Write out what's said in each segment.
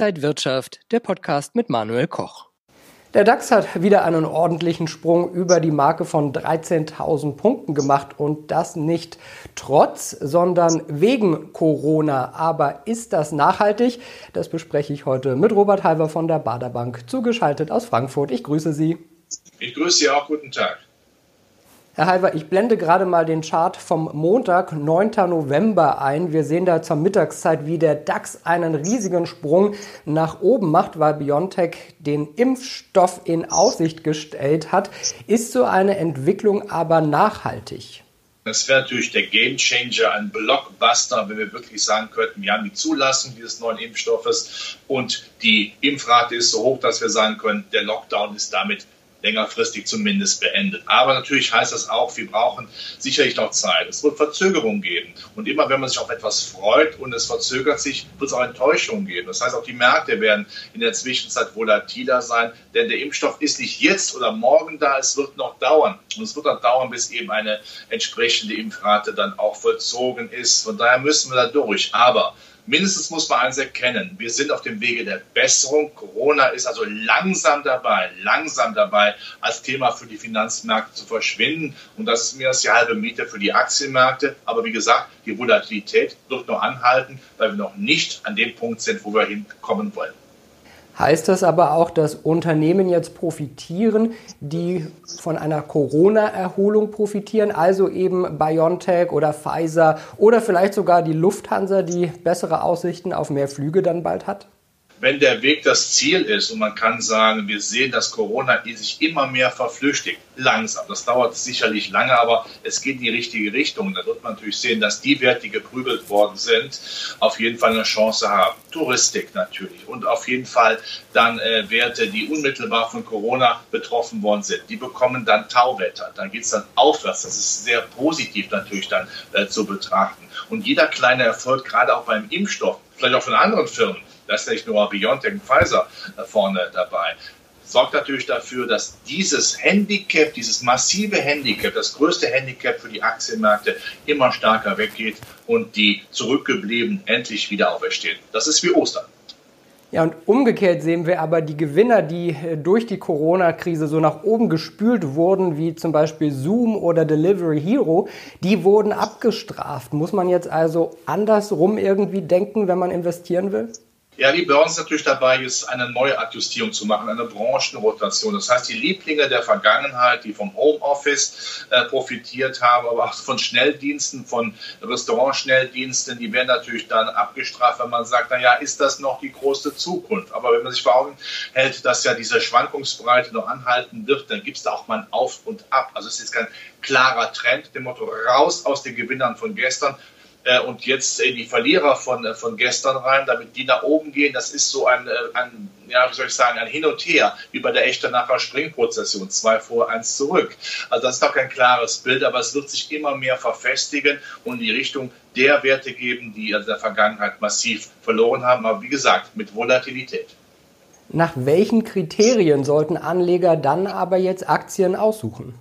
Inside Wirtschaft, der Podcast mit Manuel Koch. Der DAX hat wieder einen ordentlichen Sprung über die Marke von 13.000 Punkten gemacht und das nicht trotz, sondern wegen Corona. Aber ist das nachhaltig? Das bespreche ich heute mit Robert Halver von der Baderbank, zugeschaltet aus Frankfurt. Ich grüße Sie. Ich grüße Sie auch. Guten Tag. Herr Halver, ich blende gerade mal den Chart vom Montag, 9. November ein. Wir sehen da zur Mittagszeit, wie der DAX einen riesigen Sprung nach oben macht, weil BioNTech den Impfstoff in Aussicht gestellt hat. Ist so eine Entwicklung aber nachhaltig? Das wäre natürlich der Gamechanger, ein Blockbuster, wenn wir wirklich sagen könnten, wir haben die Zulassung dieses neuen Impfstoffes und die Impfrate ist so hoch, dass wir sagen können, der Lockdown ist damit längerfristig zumindest beendet. Aber natürlich heißt das auch, wir brauchen sicherlich noch Zeit. Es wird Verzögerungen geben. Und immer wenn man sich auf etwas freut und es verzögert sich, wird es auch Enttäuschungen geben. Das heißt, auch die Märkte werden in der Zwischenzeit volatiler sein, denn der Impfstoff ist nicht jetzt oder morgen da, es wird noch dauern. Und es wird noch dauern, bis eben eine entsprechende Impfrate dann auch vollzogen ist. Von daher müssen wir da durch. Aber mindestens muss man eins erkennen. Wir sind auf dem Wege der Besserung. Corona ist also langsam dabei, langsam dabei, als Thema für die Finanzmärkte zu verschwinden. Und das ist mir das die halbe Miete für die Aktienmärkte. Aber wie gesagt, die Volatilität wird noch anhalten, weil wir noch nicht an dem Punkt sind, wo wir hinkommen wollen. Heißt das aber auch, dass Unternehmen jetzt profitieren, die von einer Corona-Erholung profitieren, also eben BioNTech oder Pfizer oder vielleicht sogar die Lufthansa, die bessere Aussichten auf mehr Flüge dann bald hat? Wenn der Weg das Ziel ist und man kann sagen, wir sehen, dass Corona sich immer mehr verflüchtigt, langsam. Das dauert sicherlich lange, aber es geht in die richtige Richtung. Da wird man natürlich sehen, dass die Werte, die geprügelt worden sind, auf jeden Fall eine Chance haben. Touristik natürlich und auf jeden Fall dann äh, Werte, die unmittelbar von Corona betroffen worden sind. Die bekommen dann Tauwetter. Dann geht es dann aufwärts. Das ist sehr positiv natürlich dann äh, zu betrachten. Und jeder kleine Erfolg, gerade auch beim Impfstoff, vielleicht auch von anderen Firmen, da ist nicht nur BioNTech und Pfizer vorne dabei, sorgt natürlich dafür, dass dieses Handicap, dieses massive Handicap, das größte Handicap für die Aktienmärkte immer stärker weggeht und die Zurückgebliebenen endlich wieder auferstehen. Das ist wie Ostern. Ja, und umgekehrt sehen wir aber die Gewinner, die äh, durch die Corona-Krise so nach oben gespült wurden, wie zum Beispiel Zoom oder Delivery Hero, die wurden abgestraft. Muss man jetzt also andersrum irgendwie denken, wenn man investieren will? Ja, die Börse ist natürlich dabei, jetzt eine Neuadjustierung zu machen, eine Branchenrotation. Das heißt, die Lieblinge der Vergangenheit, die vom Homeoffice äh, profitiert haben, aber auch von Schnelldiensten, von Restaurantschnelldiensten, die werden natürlich dann abgestraft, wenn man sagt, naja, ist das noch die große Zukunft? Aber wenn man sich vor Augen hält, dass ja diese Schwankungsbreite noch anhalten wird, dann gibt es da auch mal ein Auf und Ab. Also es ist kein klarer Trend, dem Motto raus aus den Gewinnern von gestern, und jetzt in die Verlierer von, äh, von gestern rein, damit die nach oben gehen. Das ist so ein, äh, ein, ja, wie soll ich sagen, ein Hin und Her, wie bei der Echtenacher Springprozession, zwei vor, eins zurück. Also das ist doch kein klares Bild, aber es wird sich immer mehr verfestigen und in die Richtung der Werte geben, die in der Vergangenheit massiv verloren haben, aber wie gesagt, mit Volatilität. Nach welchen Kriterien sollten Anleger dann aber jetzt Aktien aussuchen?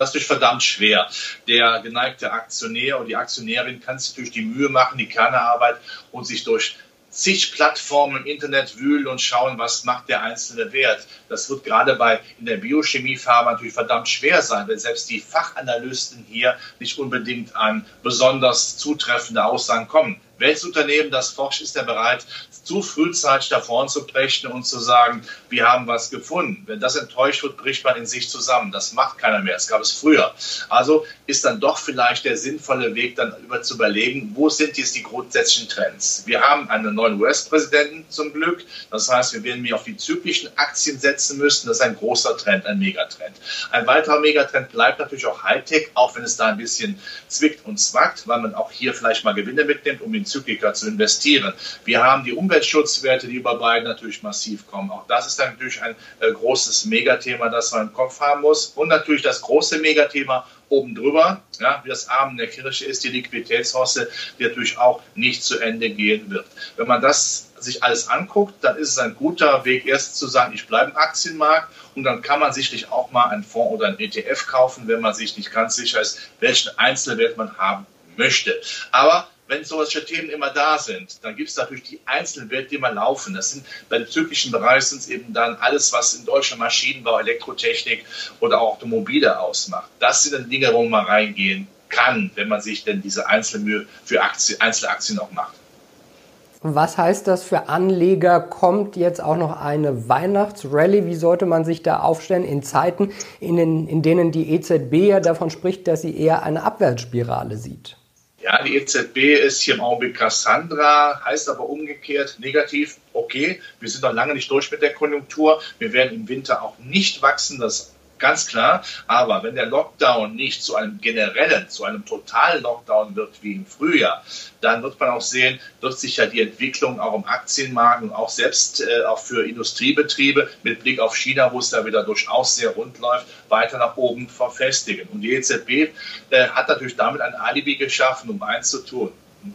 Das ist verdammt schwer. Der geneigte Aktionär oder die Aktionärin kann sich natürlich die Mühe machen, die Kernarbeit und sich durch zig Plattformen im Internet wühlen und schauen, was macht der einzelne Wert. Das wird gerade bei in der Biochemiefarbe natürlich verdammt schwer sein, weil selbst die Fachanalysten hier nicht unbedingt an besonders zutreffende Aussagen kommen. Welches Unternehmen, das forscht, ist ja bereit, zu frühzeitig davon zu brechen und zu sagen, wir haben was gefunden. Wenn das enttäuscht wird, bricht man in sich zusammen. Das macht keiner mehr. Das gab es früher. Also ist dann doch vielleicht der sinnvolle Weg, dann über zu überlegen, wo sind jetzt die grundsätzlichen Trends? Wir haben einen neuen US-Präsidenten zum Glück. Das heißt, wir werden mehr auf die zyklischen Aktien setzen müssen. Das ist ein großer Trend, ein Megatrend. Ein weiterer Megatrend bleibt natürlich auch Hightech, auch wenn es da ein bisschen zwickt und zwackt, weil man auch hier vielleicht mal Gewinne mitnimmt, um in Zyklika zu investieren. Wir haben die Umweltschutzwerte, die über beiden natürlich massiv kommen. Auch das ist natürlich ein äh, großes Megathema, das man im Kopf haben muss. Und natürlich das große Megathema oben drüber, ja, wie das Abend der Kirche ist, die Liquiditätshosse, die natürlich auch nicht zu Ende gehen wird. Wenn man das sich alles anguckt, dann ist es ein guter Weg, erst zu sagen, ich bleibe im Aktienmarkt und dann kann man sicherlich auch mal einen Fonds oder einen ETF kaufen, wenn man sich nicht ganz sicher ist, welchen Einzelwert man haben möchte. Aber wenn solche Themen immer da sind, dann gibt es natürlich die einzelnen Werte, die immer laufen. Das sind beim zyklischen Bereich sind es eben dann alles, was in deutscher Maschinenbau, Elektrotechnik oder auch Automobile ausmacht. Das sind dann Dinge, wo man reingehen kann, wenn man sich denn diese Einzelmühe für Aktien, Einzelaktien auch macht. Was heißt das für Anleger? Kommt jetzt auch noch eine Weihnachtsrallye? Wie sollte man sich da aufstellen in Zeiten, in, den, in denen die EZB ja davon spricht, dass sie eher eine Abwärtsspirale sieht? Ja, die EZB ist hier im Augenblick Cassandra, heißt aber umgekehrt negativ, okay, wir sind noch lange nicht durch mit der Konjunktur, wir werden im Winter auch nicht wachsen, das ganz klar. Aber wenn der Lockdown nicht zu einem generellen, zu einem totalen Lockdown wird wie im Frühjahr, dann wird man auch sehen, wird sich ja die Entwicklung auch im Aktienmarkt und auch selbst äh, auch für Industriebetriebe mit Blick auf China, wo es da wieder durchaus sehr rund läuft, weiter nach oben verfestigen. Und die EZB äh, hat natürlich damit ein Alibi geschaffen, um eins zu tun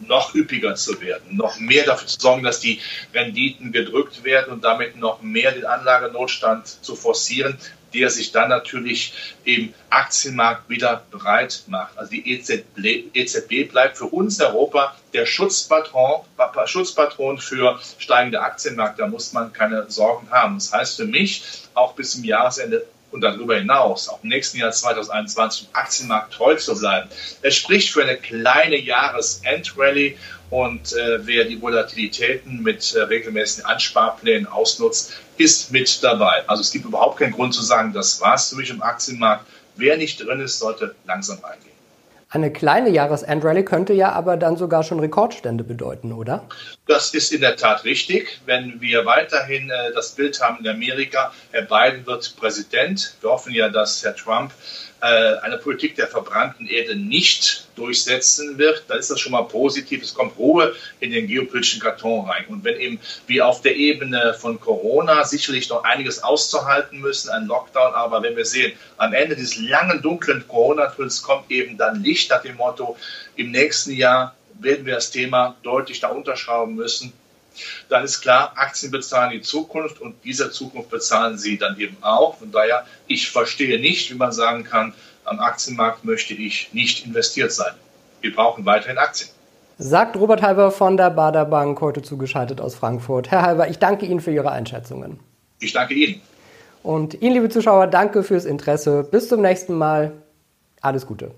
noch üppiger zu werden, noch mehr dafür zu sorgen, dass die Renditen gedrückt werden und damit noch mehr den Anlagenotstand zu forcieren, der sich dann natürlich im Aktienmarkt wieder breit macht. Also die EZB, EZB bleibt für uns Europa der Schutzpatron, Schutzpatron für steigende Aktienmärkte. Da muss man keine Sorgen haben. Das heißt für mich, auch bis zum Jahresende und darüber hinaus, auch im nächsten Jahr 2021, im Aktienmarkt treu zu bleiben. Es spricht für eine kleine Jahresendrallye und äh, wer die Volatilitäten mit äh, regelmäßigen Ansparplänen ausnutzt, ist mit dabei. Also es gibt überhaupt keinen Grund zu sagen, das war's für mich im Aktienmarkt. Wer nicht drin ist, sollte langsam reingehen. Eine kleine Jahresendrallye könnte ja aber dann sogar schon Rekordstände bedeuten, oder? Das ist in der Tat richtig. Wenn wir weiterhin äh, das Bild haben in Amerika, Herr Biden wird Präsident. Wir hoffen ja, dass Herr Trump eine Politik der verbrannten Erde nicht durchsetzen wird, dann ist das schon mal positiv. Es kommt Ruhe in den geopolitischen Karton rein. Und wenn eben wir auf der Ebene von Corona sicherlich noch einiges auszuhalten müssen, ein Lockdown, aber wenn wir sehen, am Ende dieses langen, dunklen Corona-Tunnels kommt eben dann Licht nach dem Motto, im nächsten Jahr werden wir das Thema deutlich da unterschrauben müssen dann ist klar, Aktien bezahlen die Zukunft und dieser Zukunft bezahlen sie dann eben auch. Von daher, ich verstehe nicht, wie man sagen kann, am Aktienmarkt möchte ich nicht investiert sein. Wir brauchen weiterhin Aktien. Sagt Robert Halber von der Bader Bank, heute zugeschaltet aus Frankfurt. Herr Halber, ich danke Ihnen für Ihre Einschätzungen. Ich danke Ihnen. Und Ihnen, liebe Zuschauer, danke fürs Interesse. Bis zum nächsten Mal. Alles Gute.